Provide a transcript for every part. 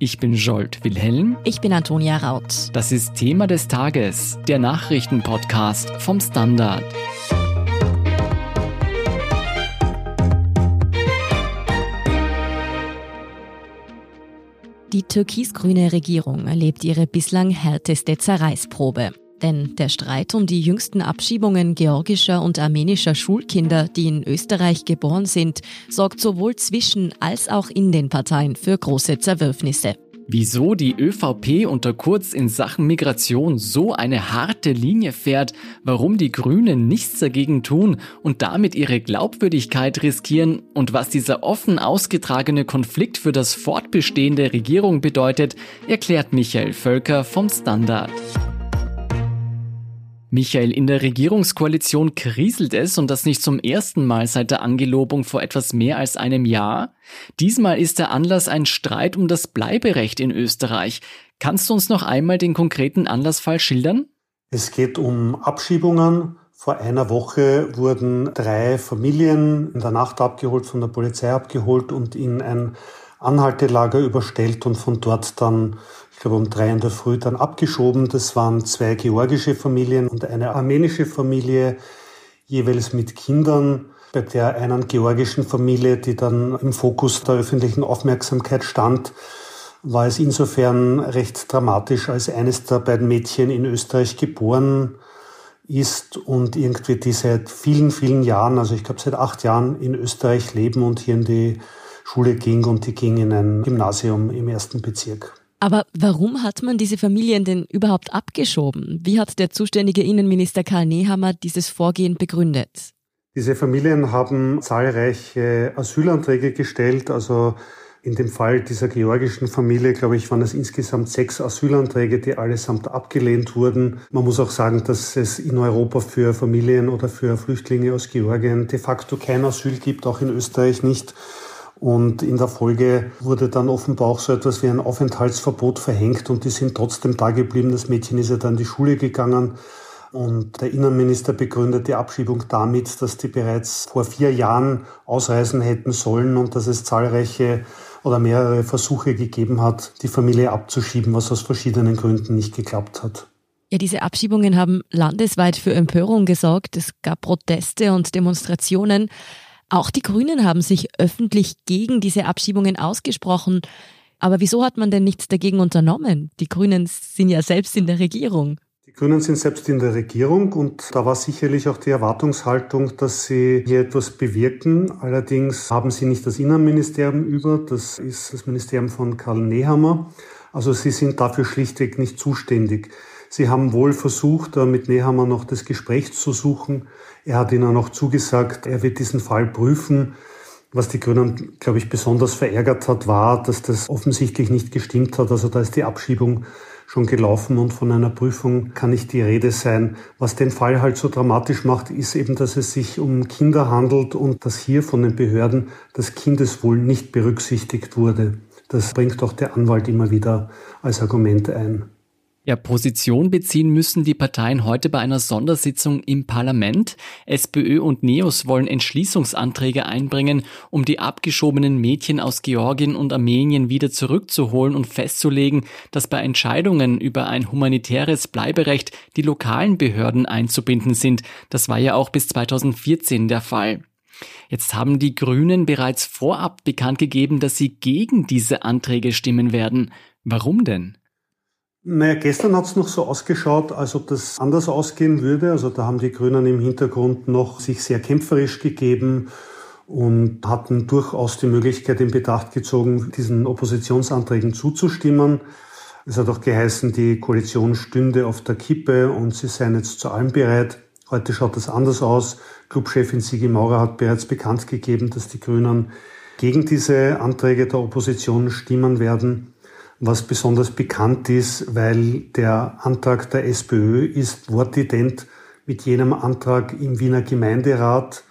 Ich bin Jolt Wilhelm. Ich bin Antonia Raut. Das ist Thema des Tages, der Nachrichtenpodcast vom Standard. Die türkis-grüne Regierung erlebt ihre bislang härteste Zerreißprobe. Denn der Streit um die jüngsten Abschiebungen georgischer und armenischer Schulkinder, die in Österreich geboren sind, sorgt sowohl zwischen als auch in den Parteien für große Zerwürfnisse. Wieso die ÖVP unter Kurz in Sachen Migration so eine harte Linie fährt, warum die Grünen nichts dagegen tun und damit ihre Glaubwürdigkeit riskieren und was dieser offen ausgetragene Konflikt für das Fortbestehen der Regierung bedeutet, erklärt Michael Völker vom Standard. Michael, in der Regierungskoalition kriselt es und das nicht zum ersten Mal seit der Angelobung vor etwas mehr als einem Jahr. Diesmal ist der Anlass ein Streit um das Bleiberecht in Österreich. Kannst du uns noch einmal den konkreten Anlassfall schildern? Es geht um Abschiebungen. Vor einer Woche wurden drei Familien in der Nacht abgeholt, von der Polizei abgeholt und in ein Anhaltelager überstellt und von dort dann ich glaube um drei in der Früh dann abgeschoben. Das waren zwei georgische Familien und eine armenische Familie, jeweils mit Kindern. Bei der einen georgischen Familie, die dann im Fokus der öffentlichen Aufmerksamkeit stand, war es insofern recht dramatisch, als eines der beiden Mädchen in Österreich geboren ist und irgendwie die seit vielen, vielen Jahren, also ich glaube seit acht Jahren in Österreich leben und hier in die Schule ging und die ging in ein Gymnasium im ersten Bezirk. Aber warum hat man diese Familien denn überhaupt abgeschoben? Wie hat der zuständige Innenminister Karl Nehammer dieses Vorgehen begründet? Diese Familien haben zahlreiche Asylanträge gestellt. Also in dem Fall dieser georgischen Familie, glaube ich, waren es insgesamt sechs Asylanträge, die allesamt abgelehnt wurden. Man muss auch sagen, dass es in Europa für Familien oder für Flüchtlinge aus Georgien de facto kein Asyl gibt, auch in Österreich nicht. Und in der Folge wurde dann offenbar auch so etwas wie ein Aufenthaltsverbot verhängt und die sind trotzdem da geblieben. Das Mädchen ist ja dann in die Schule gegangen. Und der Innenminister begründet die Abschiebung damit, dass die bereits vor vier Jahren ausreisen hätten sollen und dass es zahlreiche oder mehrere Versuche gegeben hat, die Familie abzuschieben, was aus verschiedenen Gründen nicht geklappt hat. Ja, diese Abschiebungen haben landesweit für Empörung gesorgt. Es gab Proteste und Demonstrationen. Auch die Grünen haben sich öffentlich gegen diese Abschiebungen ausgesprochen. Aber wieso hat man denn nichts dagegen unternommen? Die Grünen sind ja selbst in der Regierung. Die Grünen sind selbst in der Regierung und da war sicherlich auch die Erwartungshaltung, dass sie hier etwas bewirken. Allerdings haben sie nicht das Innenministerium über, das ist das Ministerium von Karl Nehammer. Also sie sind dafür schlichtweg nicht zuständig. Sie haben wohl versucht, mit Nehammer noch das Gespräch zu suchen. Er hat ihnen noch zugesagt, er wird diesen Fall prüfen. Was die Grünen, glaube ich, besonders verärgert hat, war, dass das offensichtlich nicht gestimmt hat. Also da ist die Abschiebung schon gelaufen und von einer Prüfung kann nicht die Rede sein. Was den Fall halt so dramatisch macht, ist eben, dass es sich um Kinder handelt und dass hier von den Behörden das Kindeswohl nicht berücksichtigt wurde. Das bringt auch der Anwalt immer wieder als Argument ein. Ja, Position beziehen müssen die Parteien heute bei einer Sondersitzung im Parlament. SPÖ und NEOS wollen Entschließungsanträge einbringen, um die abgeschobenen Mädchen aus Georgien und Armenien wieder zurückzuholen und festzulegen, dass bei Entscheidungen über ein humanitäres Bleiberecht die lokalen Behörden einzubinden sind. Das war ja auch bis 2014 der Fall. Jetzt haben die Grünen bereits vorab bekannt gegeben, dass sie gegen diese Anträge stimmen werden. Warum denn? Naja, gestern hat es noch so ausgeschaut, als ob das anders ausgehen würde. Also da haben die Grünen im Hintergrund noch sich sehr kämpferisch gegeben und hatten durchaus die Möglichkeit in Betracht gezogen, diesen Oppositionsanträgen zuzustimmen. Es hat auch geheißen, die Koalition stünde auf der Kippe und sie seien jetzt zu allem bereit. Heute schaut das anders aus. Clubchefin Sigi Maurer hat bereits bekannt gegeben, dass die Grünen gegen diese Anträge der Opposition stimmen werden was besonders bekannt ist, weil der Antrag der SPÖ ist wortident mit jenem Antrag im Wiener Gemeinderat,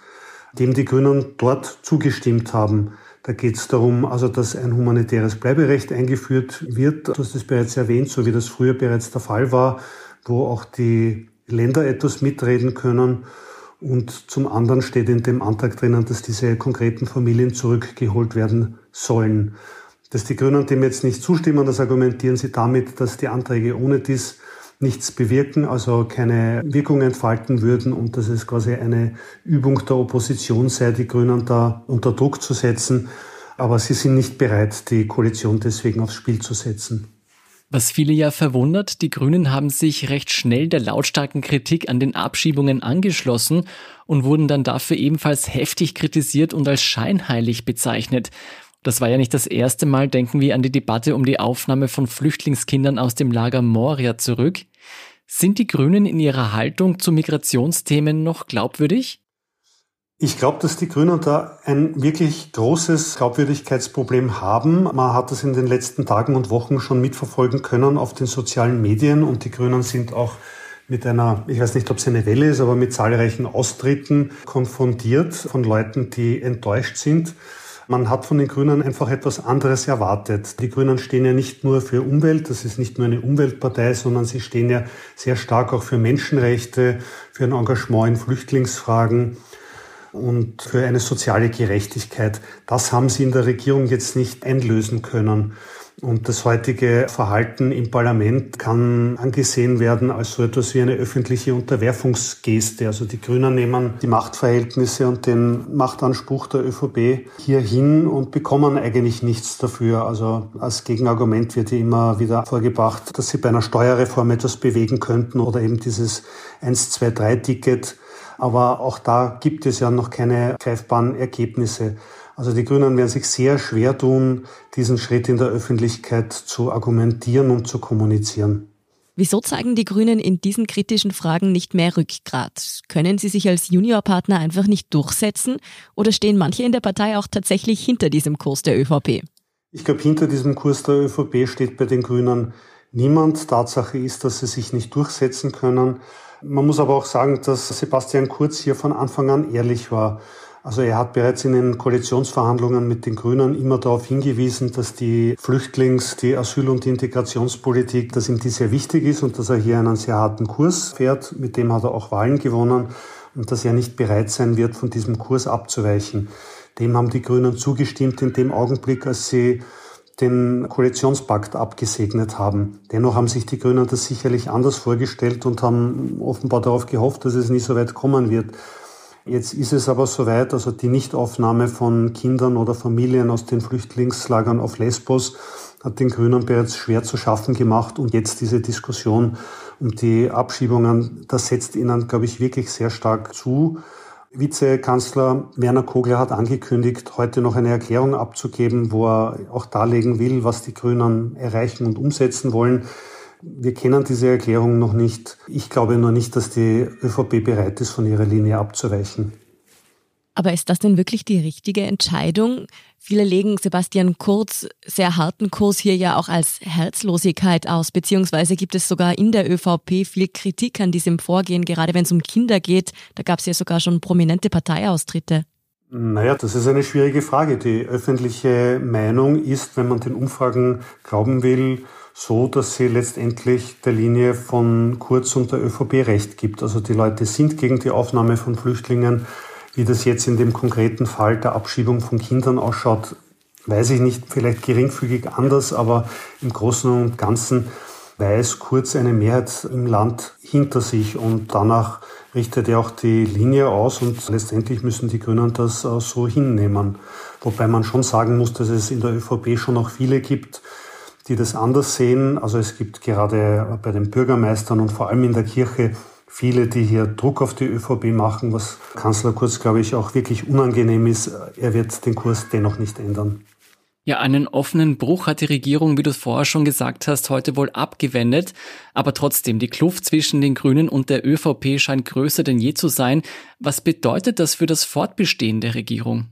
dem die Grünen dort zugestimmt haben. Da geht es darum, also dass ein humanitäres Bleiberecht eingeführt wird. Du hast es bereits erwähnt, so wie das früher bereits der Fall war, wo auch die Länder etwas mitreden können. Und zum anderen steht in dem Antrag drinnen, dass diese konkreten Familien zurückgeholt werden sollen. Dass die Grünen dem jetzt nicht zustimmen, das argumentieren sie damit, dass die Anträge ohne dies nichts bewirken, also keine Wirkung entfalten würden und dass es quasi eine Übung der Opposition sei, die Grünen da unter Druck zu setzen. Aber sie sind nicht bereit, die Koalition deswegen aufs Spiel zu setzen. Was viele ja verwundert, die Grünen haben sich recht schnell der lautstarken Kritik an den Abschiebungen angeschlossen und wurden dann dafür ebenfalls heftig kritisiert und als scheinheilig bezeichnet. Das war ja nicht das erste Mal, denken wir an die Debatte um die Aufnahme von Flüchtlingskindern aus dem Lager Moria zurück. Sind die Grünen in ihrer Haltung zu Migrationsthemen noch glaubwürdig? Ich glaube, dass die Grünen da ein wirklich großes Glaubwürdigkeitsproblem haben. Man hat das in den letzten Tagen und Wochen schon mitverfolgen können auf den sozialen Medien und die Grünen sind auch mit einer, ich weiß nicht, ob es eine Welle ist, aber mit zahlreichen Austritten konfrontiert von Leuten, die enttäuscht sind. Man hat von den Grünen einfach etwas anderes erwartet. Die Grünen stehen ja nicht nur für Umwelt, das ist nicht nur eine Umweltpartei, sondern sie stehen ja sehr stark auch für Menschenrechte, für ein Engagement in Flüchtlingsfragen und für eine soziale Gerechtigkeit. Das haben sie in der Regierung jetzt nicht einlösen können. Und das heutige Verhalten im Parlament kann angesehen werden als so etwas wie eine öffentliche Unterwerfungsgeste. Also die Grünen nehmen die Machtverhältnisse und den Machtanspruch der ÖVP hier hin und bekommen eigentlich nichts dafür. Also als Gegenargument wird hier immer wieder vorgebracht, dass sie bei einer Steuerreform etwas bewegen könnten oder eben dieses 1-2-3-Ticket aber auch da gibt es ja noch keine greifbaren Ergebnisse. Also die Grünen werden sich sehr schwer tun, diesen Schritt in der Öffentlichkeit zu argumentieren und zu kommunizieren. Wieso zeigen die Grünen in diesen kritischen Fragen nicht mehr Rückgrat? Können sie sich als Juniorpartner einfach nicht durchsetzen oder stehen manche in der Partei auch tatsächlich hinter diesem Kurs der ÖVP? Ich glaube, hinter diesem Kurs der ÖVP steht bei den Grünen niemand. Tatsache ist, dass sie sich nicht durchsetzen können. Man muss aber auch sagen, dass Sebastian Kurz hier von Anfang an ehrlich war. Also er hat bereits in den Koalitionsverhandlungen mit den Grünen immer darauf hingewiesen, dass die Flüchtlings-, die Asyl- und Integrationspolitik, dass ihm die sehr wichtig ist und dass er hier einen sehr harten Kurs fährt. Mit dem hat er auch Wahlen gewonnen und dass er nicht bereit sein wird, von diesem Kurs abzuweichen. Dem haben die Grünen zugestimmt in dem Augenblick, als sie den Koalitionspakt abgesegnet haben. Dennoch haben sich die Grünen das sicherlich anders vorgestellt und haben offenbar darauf gehofft, dass es nie so weit kommen wird. Jetzt ist es aber soweit, also die Nichtaufnahme von Kindern oder Familien aus den Flüchtlingslagern auf Lesbos hat den Grünen bereits schwer zu schaffen gemacht und jetzt diese Diskussion um die Abschiebungen, das setzt ihnen, glaube ich, wirklich sehr stark zu. Vizekanzler Werner Kogler hat angekündigt, heute noch eine Erklärung abzugeben, wo er auch darlegen will, was die Grünen erreichen und umsetzen wollen. Wir kennen diese Erklärung noch nicht. Ich glaube nur nicht, dass die ÖVP bereit ist, von ihrer Linie abzuweichen. Aber ist das denn wirklich die richtige Entscheidung? Viele legen Sebastian Kurz sehr harten Kurs hier ja auch als Herzlosigkeit aus, beziehungsweise gibt es sogar in der ÖVP viel Kritik an diesem Vorgehen, gerade wenn es um Kinder geht. Da gab es ja sogar schon prominente Parteiaustritte. Naja, das ist eine schwierige Frage. Die öffentliche Meinung ist, wenn man den Umfragen glauben will, so, dass sie letztendlich der Linie von Kurz und der ÖVP recht gibt. Also die Leute sind gegen die Aufnahme von Flüchtlingen. Wie das jetzt in dem konkreten Fall der Abschiebung von Kindern ausschaut, weiß ich nicht, vielleicht geringfügig anders, aber im Großen und Ganzen weiß Kurz eine Mehrheit im Land hinter sich und danach richtet er auch die Linie aus und letztendlich müssen die Grünen das so hinnehmen. Wobei man schon sagen muss, dass es in der ÖVP schon noch viele gibt, die das anders sehen. Also es gibt gerade bei den Bürgermeistern und vor allem in der Kirche viele, die hier Druck auf die ÖVP machen, was Kanzler Kurz, glaube ich, auch wirklich unangenehm ist. Er wird den Kurs dennoch nicht ändern. Ja, einen offenen Bruch hat die Regierung, wie du es vorher schon gesagt hast, heute wohl abgewendet. Aber trotzdem, die Kluft zwischen den Grünen und der ÖVP scheint größer denn je zu sein. Was bedeutet das für das Fortbestehen der Regierung?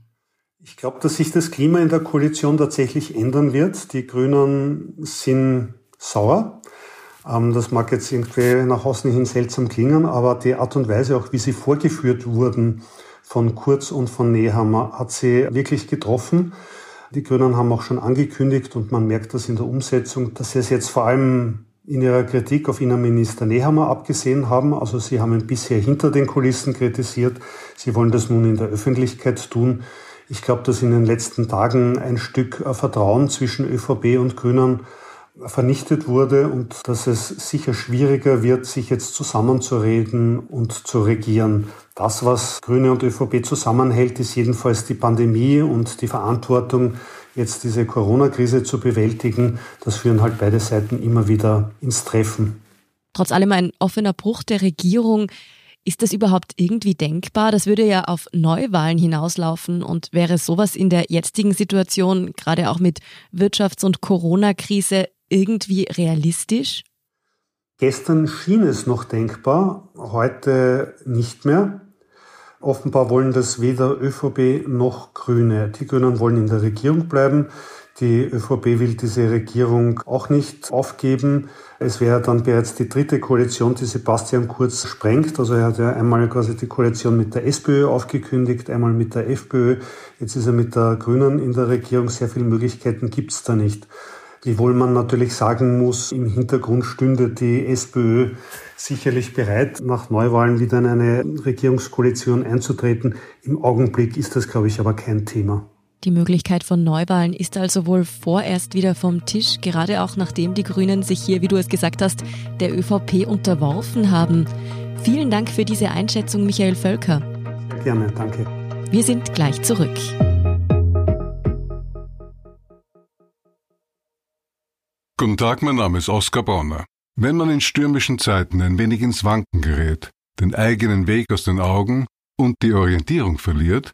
Ich glaube, dass sich das Klima in der Koalition tatsächlich ändern wird. Die Grünen sind sauer. Ähm, das mag jetzt irgendwie nach außen hin seltsam klingen, aber die Art und Weise, auch wie sie vorgeführt wurden von Kurz und von Nehammer, hat sie wirklich getroffen. Die Grünen haben auch schon angekündigt und man merkt das in der Umsetzung, dass sie es jetzt vor allem in ihrer Kritik auf Innenminister Nehammer abgesehen haben. Also sie haben ihn bisher hinter den Kulissen kritisiert. Sie wollen das nun in der Öffentlichkeit tun. Ich glaube, dass in den letzten Tagen ein Stück Vertrauen zwischen ÖVP und Grünen vernichtet wurde und dass es sicher schwieriger wird, sich jetzt zusammenzureden und zu regieren. Das, was Grüne und ÖVP zusammenhält, ist jedenfalls die Pandemie und die Verantwortung, jetzt diese Corona-Krise zu bewältigen. Das führen halt beide Seiten immer wieder ins Treffen. Trotz allem ein offener Bruch der Regierung. Ist das überhaupt irgendwie denkbar? Das würde ja auf Neuwahlen hinauslaufen und wäre sowas in der jetzigen Situation, gerade auch mit Wirtschafts- und Corona-Krise, irgendwie realistisch? Gestern schien es noch denkbar, heute nicht mehr. Offenbar wollen das weder ÖVP noch Grüne. Die Grünen wollen in der Regierung bleiben. Die ÖVP will diese Regierung auch nicht aufgeben. Es wäre dann bereits die dritte Koalition, die Sebastian Kurz sprengt. Also er hat ja einmal quasi die Koalition mit der SPÖ aufgekündigt, einmal mit der FPÖ. Jetzt ist er mit der Grünen in der Regierung. Sehr viele Möglichkeiten gibt es da nicht. Wiewohl man natürlich sagen muss, im Hintergrund stünde die SPÖ sicherlich bereit, nach Neuwahlen wieder in eine Regierungskoalition einzutreten. Im Augenblick ist das, glaube ich, aber kein Thema. Die Möglichkeit von Neuwahlen ist also wohl vorerst wieder vom Tisch, gerade auch nachdem die Grünen sich hier, wie du es gesagt hast, der ÖVP unterworfen haben. Vielen Dank für diese Einschätzung, Michael Völker. Sehr gerne, danke. Wir sind gleich zurück. Guten Tag, mein Name ist Oskar Bonner. Wenn man in stürmischen Zeiten ein wenig ins Wanken gerät, den eigenen Weg aus den Augen und die Orientierung verliert,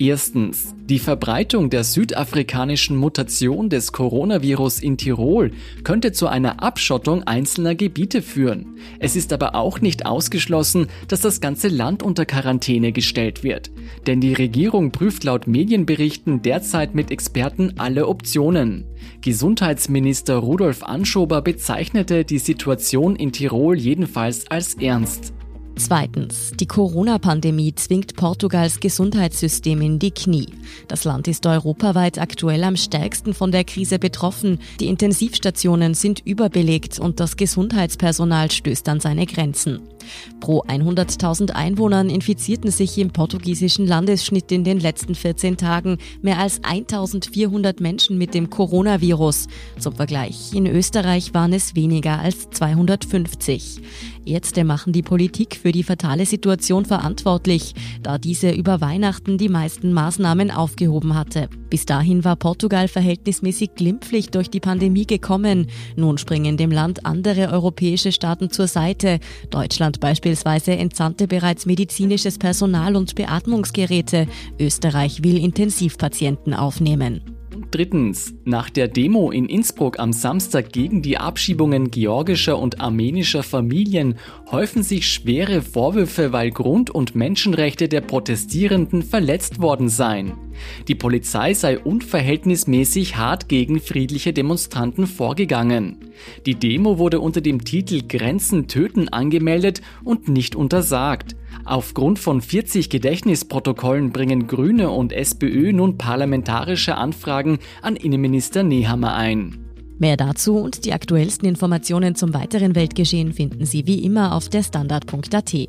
Erstens. Die Verbreitung der südafrikanischen Mutation des Coronavirus in Tirol könnte zu einer Abschottung einzelner Gebiete führen. Es ist aber auch nicht ausgeschlossen, dass das ganze Land unter Quarantäne gestellt wird. Denn die Regierung prüft laut Medienberichten derzeit mit Experten alle Optionen. Gesundheitsminister Rudolf Anschober bezeichnete die Situation in Tirol jedenfalls als ernst. Zweitens. Die Corona-Pandemie zwingt Portugals Gesundheitssystem in die Knie. Das Land ist europaweit aktuell am stärksten von der Krise betroffen. Die Intensivstationen sind überbelegt und das Gesundheitspersonal stößt an seine Grenzen. Pro 100.000 Einwohnern infizierten sich im portugiesischen Landesschnitt in den letzten 14 Tagen mehr als 1.400 Menschen mit dem Coronavirus. Zum Vergleich, in Österreich waren es weniger als 250. Ärzte machen die Politik für die fatale Situation verantwortlich, da diese über Weihnachten die meisten Maßnahmen aufgehoben hatte. Bis dahin war Portugal verhältnismäßig glimpflich durch die Pandemie gekommen. Nun springen dem Land andere europäische Staaten zur Seite. Deutschland beispielsweise entsandte bereits medizinisches Personal und Beatmungsgeräte. Österreich will Intensivpatienten aufnehmen. Drittens, nach der Demo in Innsbruck am Samstag gegen die Abschiebungen georgischer und armenischer Familien häufen sich schwere Vorwürfe, weil Grund- und Menschenrechte der Protestierenden verletzt worden seien. Die Polizei sei unverhältnismäßig hart gegen friedliche Demonstranten vorgegangen. Die Demo wurde unter dem Titel Grenzen töten angemeldet und nicht untersagt. Aufgrund von 40 Gedächtnisprotokollen bringen Grüne und SPÖ nun parlamentarische Anfragen an Innenminister Nehammer ein. Mehr dazu und die aktuellsten Informationen zum weiteren Weltgeschehen finden Sie wie immer auf der Standard.at.